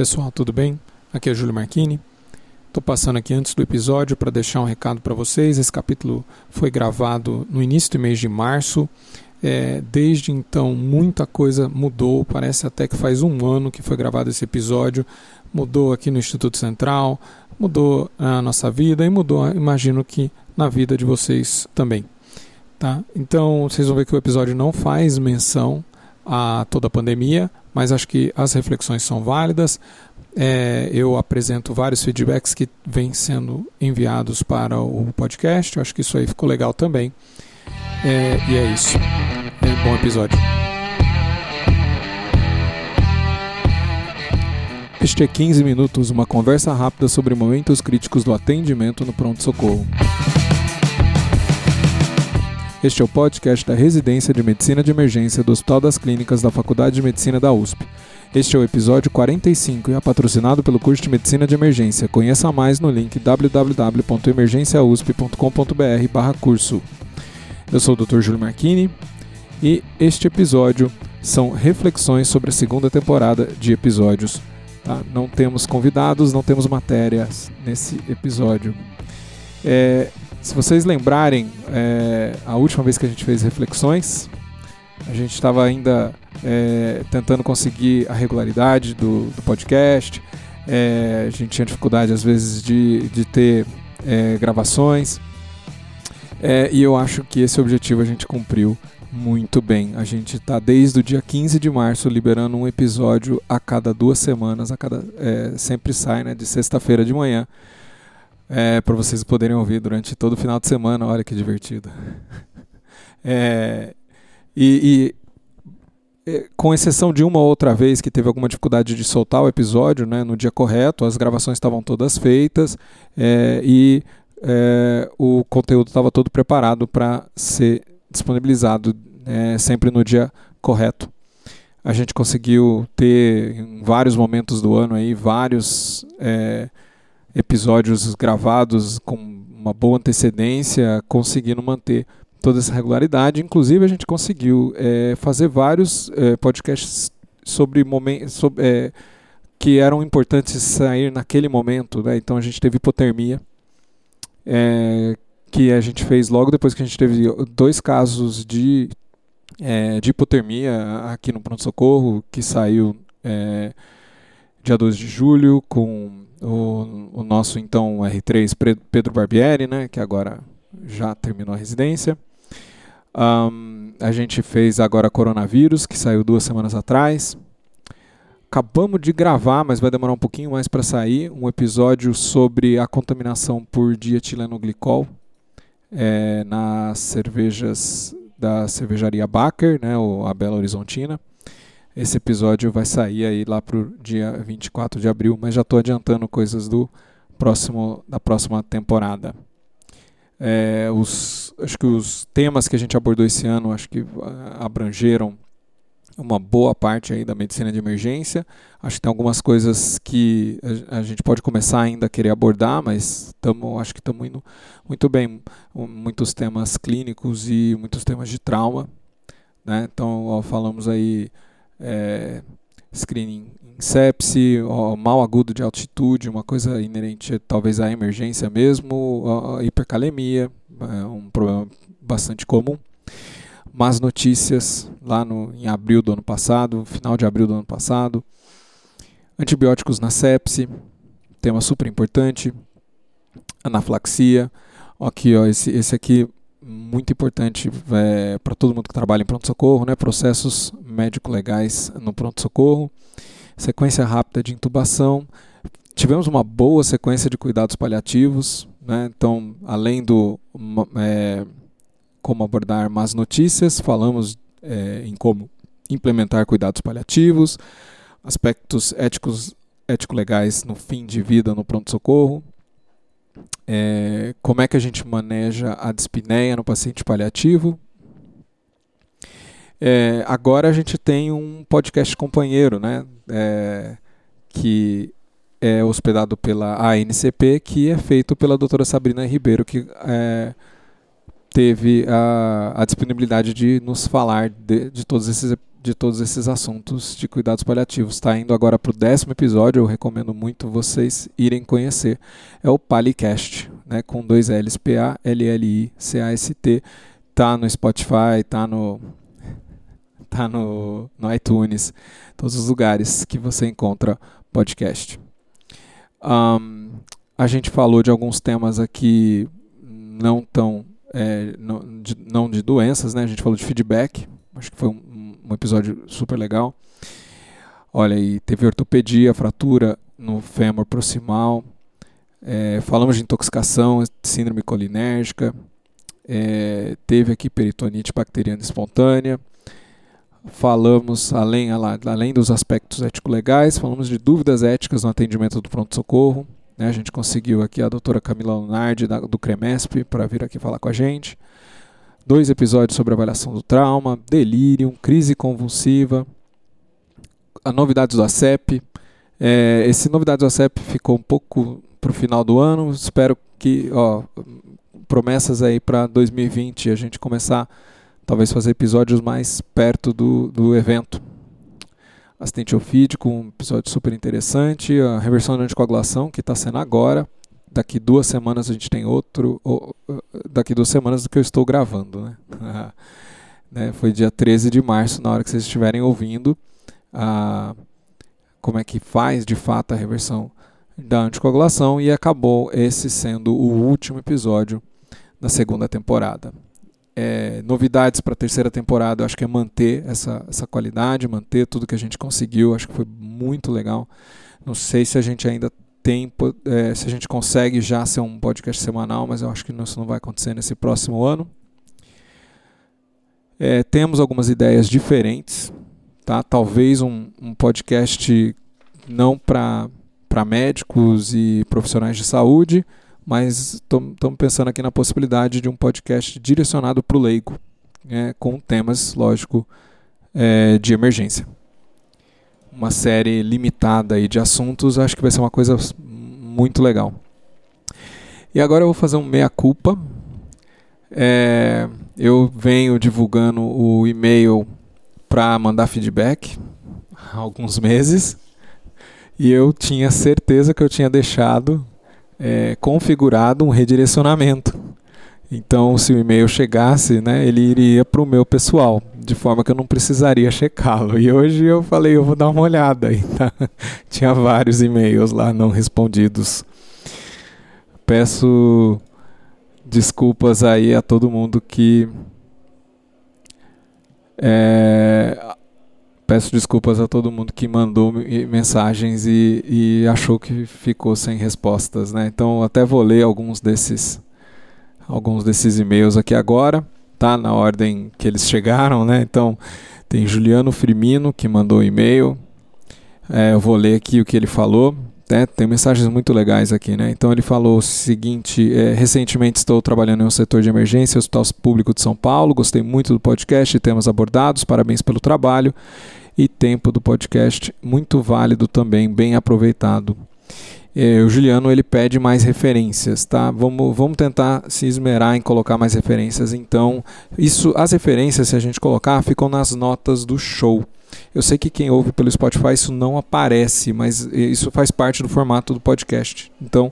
pessoal, tudo bem? Aqui é Júlio Marchini. Estou passando aqui antes do episódio para deixar um recado para vocês. Esse capítulo foi gravado no início do mês de março. É, desde então, muita coisa mudou. Parece até que faz um ano que foi gravado esse episódio. Mudou aqui no Instituto Central, mudou a nossa vida e mudou, imagino que na vida de vocês também. Tá? Então, vocês vão ver que o episódio não faz menção a toda a pandemia, mas acho que as reflexões são válidas. É, eu apresento vários feedbacks que vêm sendo enviados para o podcast. Acho que isso aí ficou legal também. É, e é isso. É, bom episódio. Este é 15 minutos, uma conversa rápida sobre momentos críticos do atendimento no pronto-socorro. Este é o podcast da Residência de Medicina de Emergência do Hospital das Clínicas da Faculdade de Medicina da USP. Este é o episódio 45 e é patrocinado pelo curso de Medicina de Emergência. Conheça mais no link www.emergenciausp.com.br/curso. Eu sou o Dr. Júlio Marchini e este episódio são reflexões sobre a segunda temporada de episódios. Tá? Não temos convidados, não temos matérias nesse episódio. É, se vocês lembrarem, é, a última vez que a gente fez reflexões, a gente estava ainda é, tentando conseguir a regularidade do, do podcast. É, a gente tinha dificuldade, às vezes, de, de ter é, gravações. É, e eu acho que esse objetivo a gente cumpriu muito bem. A gente está desde o dia 15 de março liberando um episódio a cada duas semanas, a cada é, sempre sai, né, de sexta-feira de manhã é, para vocês poderem ouvir durante todo o final de semana. Olha que divertido. É, e, e é, com exceção de uma outra vez que teve alguma dificuldade de soltar o episódio né, no dia correto, as gravações estavam todas feitas é, e é, o conteúdo estava todo preparado para ser disponibilizado é, sempre no dia correto. A gente conseguiu ter em vários momentos do ano aí vários é, episódios gravados com uma boa antecedência, conseguindo manter toda essa regularidade. Inclusive, a gente conseguiu é, fazer vários é, podcasts sobre momentos é, que eram importantes sair naquele momento. Né? Então, a gente teve hipotermia, que a gente fez logo depois que a gente teve dois casos de, de hipotermia aqui no pronto-socorro, que saiu dia 2 de julho, com o, o nosso então R3 Pedro Barbieri, né, que agora já terminou a residência. Um, a gente fez agora Coronavírus, que saiu duas semanas atrás. Acabamos de gravar, mas vai demorar um pouquinho mais para sair, um episódio sobre a contaminação por dietilenoglicol é, nas cervejas da cervejaria Baker, né, a Bela Horizontina. Esse episódio vai sair aí lá pro dia 24 de abril, mas já estou adiantando coisas do próximo da próxima temporada. É, os, acho que os temas que a gente abordou esse ano acho que ah, abrangeram uma boa parte aí da medicina de emergência. Acho que tem algumas coisas que a, a gente pode começar ainda a querer abordar, mas tamo, acho que estamos indo muito bem. Muitos temas clínicos e muitos temas de trauma. Né? Então, ó, falamos aí é, screening em sepse, mal agudo de altitude, uma coisa inerente talvez à emergência mesmo, hipercalemia, é um problema bastante comum. Más notícias lá no, em abril do ano passado, final de abril do ano passado. Antibióticos na sepse, tema super importante. Anaflaxia. Aqui, ó, esse, esse aqui muito importante é, para todo mundo que trabalha em pronto-socorro, né? processos médico-legais no pronto-socorro, sequência rápida de intubação. Tivemos uma boa sequência de cuidados paliativos, né? então, além do é, como abordar más notícias, falamos é, em como implementar cuidados paliativos, aspectos éticos ético-legais no fim de vida no pronto-socorro, é, como é que a gente maneja a dispneia no paciente paliativo. É, agora a gente tem um podcast companheiro, né, é, que é hospedado pela ANCP, que é feito pela doutora Sabrina Ribeiro, que é, teve a, a, disponibilidade de nos falar de, de todos esses de todos esses assuntos de cuidados paliativos. Está indo agora para o décimo episódio, eu recomendo muito vocês irem conhecer. É o Palicast, né, com dois L's, P-A-L-L-I-C-A-S-T. Tá no Spotify, tá no tá no, no iTunes, todos os lugares que você encontra podcast. Um, a gente falou de alguns temas aqui não tão é, não, de, não de doenças, né? A gente falou de feedback, acho que foi um, um episódio super legal. Olha, aí teve ortopedia, fratura no fêmur proximal. É, falamos de intoxicação, síndrome colinérgica. É, teve aqui peritonite bacteriana espontânea. Falamos, além, além dos aspectos ético-legais, falamos de dúvidas éticas no atendimento do pronto-socorro. Né? A gente conseguiu aqui a doutora Camila Lunardi, da, do CREMESP, para vir aqui falar com a gente. Dois episódios sobre avaliação do trauma, delírio, crise convulsiva, a novidades do ACEP. É, esse novidades do ACEP ficou um pouco para o final do ano. Espero que, ó, promessas aí para 2020, a gente começar talvez fazer episódios mais perto do, do evento assistente ofídico, um episódio super interessante. A reversão de anticoagulação, que está sendo agora. Daqui duas semanas a gente tem outro. Ou, daqui duas semanas do que eu estou gravando. Né? né? Foi dia 13 de março, na hora que vocês estiverem ouvindo. A, como é que faz de fato a reversão da anticoagulação. E acabou esse sendo o último episódio da segunda temporada é, novidades para a terceira temporada, eu acho que é manter essa, essa qualidade, manter tudo que a gente conseguiu, acho que foi muito legal. Não sei se a gente ainda tem, é, se a gente consegue já ser um podcast semanal, mas eu acho que isso não vai acontecer nesse próximo ano. É, temos algumas ideias diferentes, tá? Talvez um, um podcast não para médicos e profissionais de saúde, mas estamos pensando aqui na possibilidade de um podcast direcionado para o leigo, né, com temas, lógico, é, de emergência. Uma série limitada aí de assuntos, acho que vai ser uma coisa muito legal. E agora eu vou fazer um meia-culpa. É, eu venho divulgando o e-mail para mandar feedback há alguns meses e eu tinha certeza que eu tinha deixado é, configurado um redirecionamento. Então, se o e-mail chegasse, né, ele iria para o meu pessoal, de forma que eu não precisaria checá-lo. E hoje eu falei, eu vou dar uma olhada. Tá? Tinha vários e-mails lá não respondidos. Peço desculpas aí a todo mundo que é, Peço desculpas a todo mundo que mandou mensagens e, e achou que ficou sem respostas, né? Então até vou ler alguns desses alguns desses e-mails aqui agora, tá? Na ordem que eles chegaram, né? Então tem Juliano Frimino que mandou e-mail. É, eu vou ler aqui o que ele falou. Né? Tem mensagens muito legais aqui, né? Então ele falou o seguinte: é, recentemente estou trabalhando em um setor de emergência, Hospital Público de São Paulo. Gostei muito do podcast e temas abordados. Parabéns pelo trabalho e tempo do podcast, muito válido também, bem aproveitado. É, o Juliano ele pede mais referências, tá? Vamos, vamos tentar se esmerar em colocar mais referências. Então, isso, as referências, se a gente colocar, ficam nas notas do show. Eu sei que quem ouve pelo Spotify isso não aparece, mas isso faz parte do formato do podcast. Então,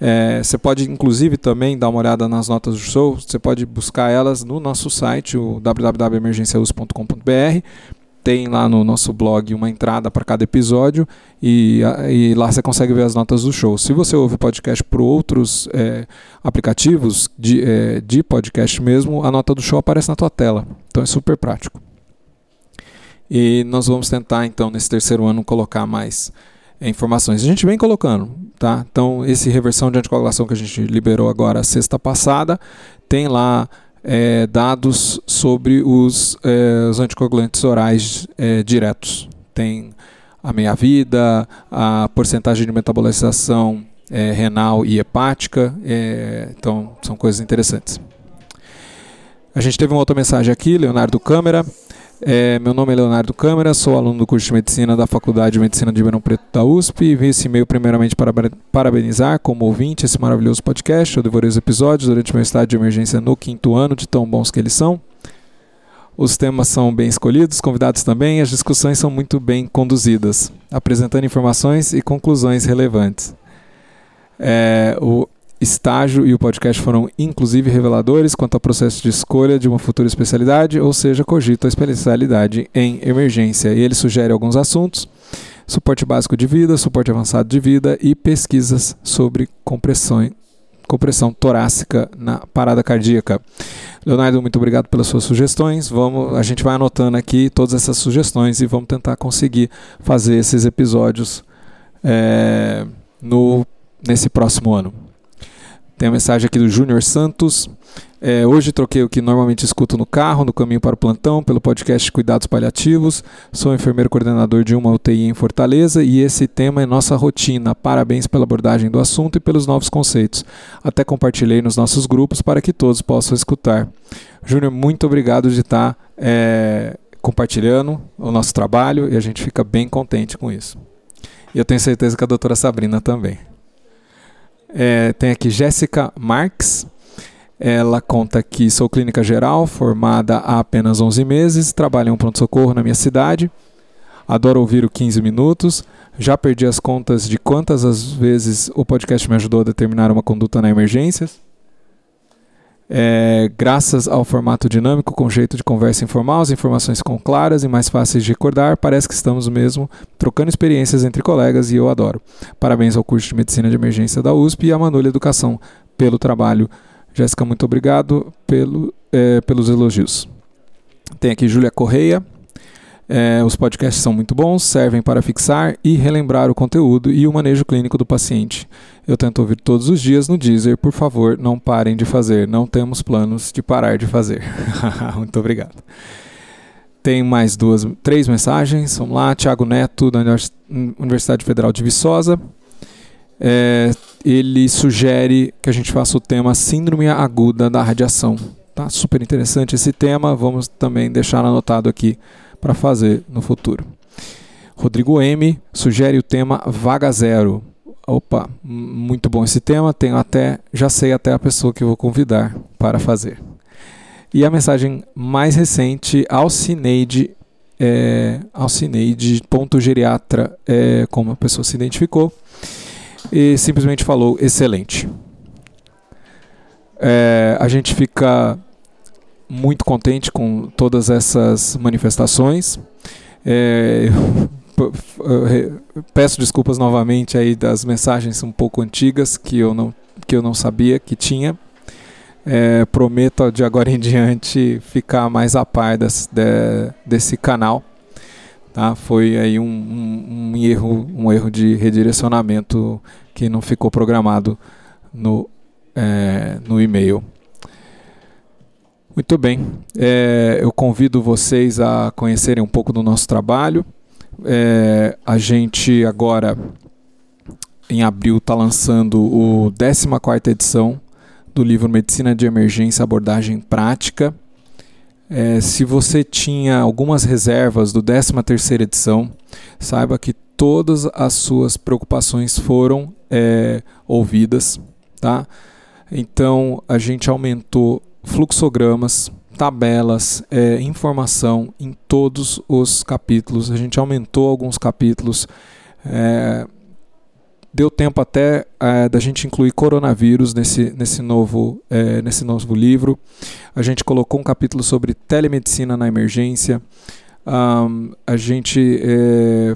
é, você pode inclusive também dar uma olhada nas notas do show. Você pode buscar elas no nosso site, o www.emergenciaus.com.br tem lá no nosso blog uma entrada para cada episódio e, e, lá você consegue ver as notas do show. Se você ouve podcast por outros é, aplicativos de, é, de podcast mesmo, a nota do show aparece na tua tela. Então é super prático. E nós vamos tentar então nesse terceiro ano colocar mais é, informações. A gente vem colocando, tá? Então esse reversão de anticoagulação que a gente liberou agora sexta passada tem lá é, dados sobre os, é, os anticoagulantes orais é, diretos. Tem a meia-vida, a porcentagem de metabolização é, renal e hepática, é, então são coisas interessantes. A gente teve uma outra mensagem aqui, Leonardo Câmara. É, meu nome é Leonardo Câmara, sou aluno do curso de Medicina da Faculdade de Medicina de Ribeirão Preto da USP e vi esse e-mail primeiramente para parabenizar como ouvinte esse maravilhoso podcast. Eu devorei os episódios durante meu estágio de emergência no quinto ano, de tão bons que eles são. Os temas são bem escolhidos, convidados também, as discussões são muito bem conduzidas, apresentando informações e conclusões relevantes. É, o estágio e o podcast foram inclusive reveladores quanto ao processo de escolha de uma futura especialidade, ou seja, cogito a especialidade em emergência. E ele sugere alguns assuntos: suporte básico de vida, suporte avançado de vida e pesquisas sobre compressão, compressão torácica na parada cardíaca. Leonardo, muito obrigado pelas suas sugestões. Vamos, a gente vai anotando aqui todas essas sugestões e vamos tentar conseguir fazer esses episódios é, no nesse próximo ano. Tem a mensagem aqui do Júnior Santos. É, hoje troquei o que normalmente escuto no carro, no caminho para o plantão, pelo podcast Cuidados Paliativos. Sou enfermeiro coordenador de uma UTI em Fortaleza e esse tema é nossa rotina. Parabéns pela abordagem do assunto e pelos novos conceitos. Até compartilhei nos nossos grupos para que todos possam escutar. Júnior, muito obrigado de estar é, compartilhando o nosso trabalho e a gente fica bem contente com isso. E eu tenho certeza que a doutora Sabrina também. É, tem aqui Jéssica Marques. Ela conta que sou clínica geral, formada há apenas 11 meses, trabalho em um pronto-socorro na minha cidade. Adoro ouvir o 15 minutos. Já perdi as contas de quantas as vezes o podcast me ajudou a determinar uma conduta na emergências. É, graças ao formato dinâmico com jeito de conversa informal, as informações ficam claras e mais fáceis de recordar. Parece que estamos mesmo trocando experiências entre colegas e eu adoro. Parabéns ao curso de Medicina de Emergência da USP e à Manolha Educação pelo trabalho. Jéssica, muito obrigado pelo, é, pelos elogios. Tem aqui Júlia Correia. É, os podcasts são muito bons, servem para fixar e relembrar o conteúdo e o manejo clínico do paciente. Eu tento ouvir todos os dias no Deezer. Por favor, não parem de fazer. Não temos planos de parar de fazer. muito obrigado. Tem mais duas, três mensagens. Vamos lá. Tiago Neto, da Universidade Federal de Viçosa. É, ele sugere que a gente faça o tema Síndrome Aguda da Radiação. Tá super interessante esse tema. Vamos também deixar anotado aqui para fazer no futuro. Rodrigo M sugere o tema Vaga Zero. Opa, muito bom esse tema. Tenho até, já sei até a pessoa que vou convidar para fazer. E a mensagem mais recente, Alcineide, é, Alcineide.geriatra, é, como a pessoa se identificou, e simplesmente falou excelente. É, a gente fica muito contente com todas essas manifestações. É, peço desculpas novamente aí das mensagens um pouco antigas que eu não, que eu não sabia que tinha. É, prometo de agora em diante ficar mais a par desse, de, desse canal. Tá? Foi aí um, um, um, erro, um erro de redirecionamento que não ficou programado no, é, no e-mail. Muito bem. É, eu convido vocês a conhecerem um pouco do nosso trabalho. É, a gente agora, em abril, está lançando o 14 edição do livro Medicina de Emergência Abordagem Prática. É, se você tinha algumas reservas do 13 edição, saiba que todas as suas preocupações foram é, ouvidas. Tá? Então, a gente aumentou fluxogramas, tabelas, é, informação em todos os capítulos. A gente aumentou alguns capítulos. É, deu tempo até é, da gente incluir coronavírus nesse, nesse, novo, é, nesse novo livro. A gente colocou um capítulo sobre telemedicina na emergência. Um, a gente é,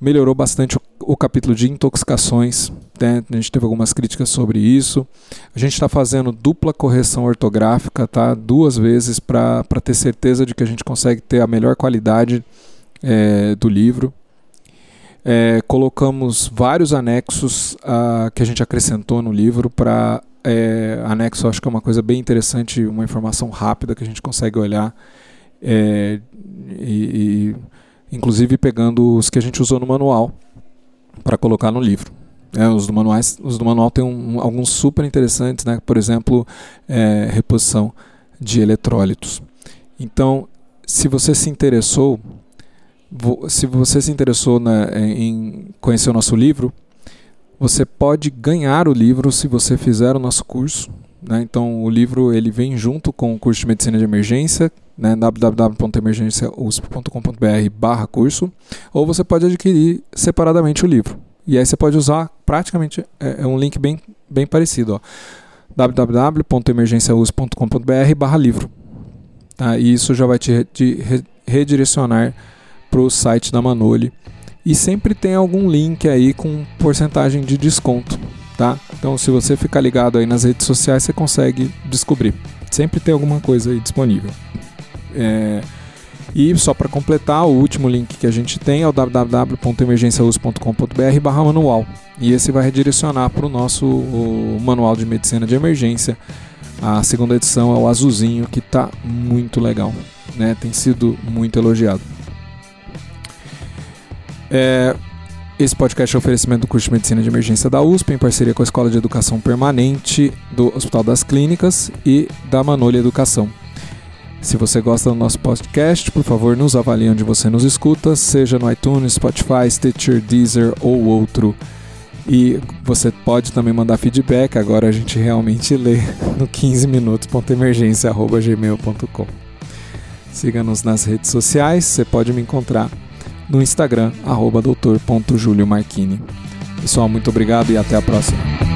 melhorou bastante o, o capítulo de intoxicações. Né? A gente teve algumas críticas sobre isso. A gente está fazendo dupla correção ortográfica, tá? duas vezes, para ter certeza de que a gente consegue ter a melhor qualidade é, do livro. É, colocamos vários anexos que a gente acrescentou no livro para é, anexo acho que é uma coisa bem interessante, uma informação rápida que a gente consegue olhar é, e, e inclusive pegando os que a gente usou no manual para colocar no livro. É, os do manuais, os do manual tem um, alguns super interessantes, né? Por exemplo, é, reposição de eletrólitos. Então, se você se interessou, se você se interessou na, em conhecer o nosso livro, você pode ganhar o livro se você fizer o nosso curso. Né? Então, o livro ele vem junto com o curso de medicina de emergência né, www.emergenciausp.com.br barra curso, ou você pode adquirir separadamente o livro. E aí você pode usar praticamente, é, é um link bem, bem parecido, www.emergenciausp.com.br barra livro. Tá? E isso já vai te, redirecionar para o site da Manoli. E sempre tem algum link aí com porcentagem de desconto. Tá? Então, se você ficar ligado aí nas redes sociais, você consegue descobrir. Sempre tem alguma coisa aí disponível. É... E só para completar, o último link que a gente tem é o www.emergenciaus.com.br manual. E esse vai redirecionar para o nosso manual de medicina de emergência. A segunda edição é o azulzinho, que está muito legal. Né? Tem sido muito elogiado. É, esse podcast é um oferecimento do curso de Medicina de Emergência da USP, em parceria com a Escola de Educação Permanente do Hospital das Clínicas e da Manolha Educação. Se você gosta do nosso podcast, por favor, nos avalie onde você nos escuta, seja no iTunes, Spotify, Stitcher, Deezer ou outro. E você pode também mandar feedback, agora a gente realmente lê no 15minutos.emergência.gmail.com Siga-nos nas redes sociais, você pode me encontrar no Instagram, doutor.juliomarchini. Pessoal, muito obrigado e até a próxima.